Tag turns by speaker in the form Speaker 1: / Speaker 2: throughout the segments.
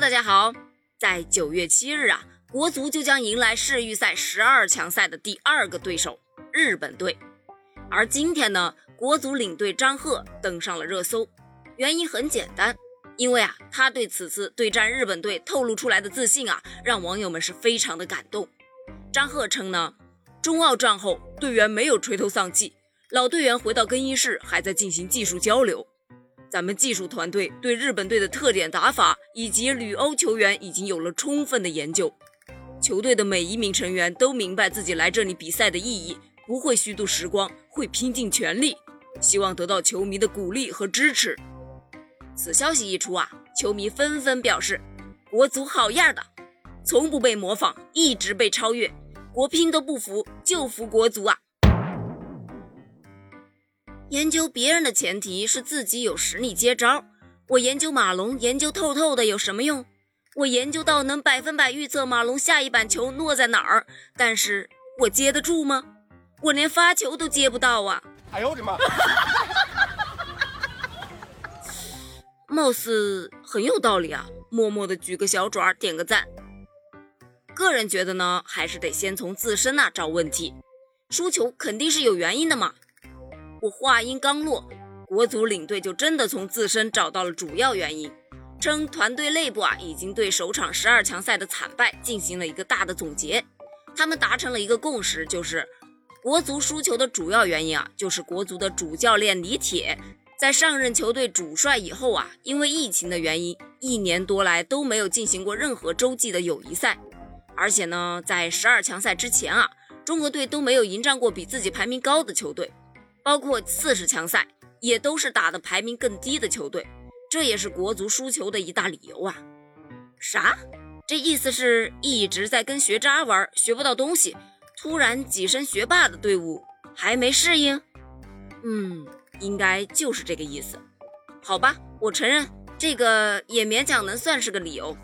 Speaker 1: 大家好，在九月七日啊，国足就将迎来世预赛十二强赛的第二个对手日本队。而今天呢，国足领队张贺登上了热搜，原因很简单，因为啊，他对此次对战日本队透露出来的自信啊，让网友们是非常的感动。张贺称呢，中澳战后队员没有垂头丧气，老队员回到更衣室还在进行技术交流。咱们技术团队对日本队的特点打法以及旅欧球员已经有了充分的研究，球队的每一名成员都明白自己来这里比赛的意义，不会虚度时光，会拼尽全力，希望得到球迷的鼓励和支持。此消息一出啊，球迷纷纷表示，国足好样的，从不被模仿，一直被超越，国乒都不服，就服国足啊！研究别人的前提是自己有实力接招。我研究马龙研究透透的有什么用？我研究到能百分百预测马龙下一板球落在哪儿，但是我接得住吗？我连发球都接不到啊！哎呦我的妈！貌似很有道理啊，默默的举个小爪，点个赞。个人觉得呢，还是得先从自身那找问题。输球肯定是有原因的嘛。我话音刚落，国足领队就真的从自身找到了主要原因，称团队内部啊已经对首场十二强赛的惨败进行了一个大的总结，他们达成了一个共识，就是国足输球的主要原因啊，就是国足的主教练李铁在上任球队主帅以后啊，因为疫情的原因，一年多来都没有进行过任何洲际的友谊赛，而且呢，在十二强赛之前啊，中国队都没有迎战过比自己排名高的球队。包括四十强赛也都是打的排名更低的球队，这也是国足输球的一大理由啊！啥？这意思是一直在跟学渣玩，学不到东西，突然跻身学霸的队伍还没适应？嗯，应该就是这个意思。好吧，我承认这个也勉强能算是个理由。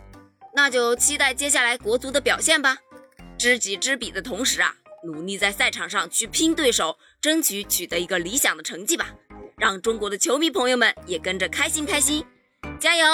Speaker 1: 那就期待接下来国足的表现吧。知己知彼的同时啊。努力在赛场上去拼对手，争取取得一个理想的成绩吧，让中国的球迷朋友们也跟着开心开心，加油！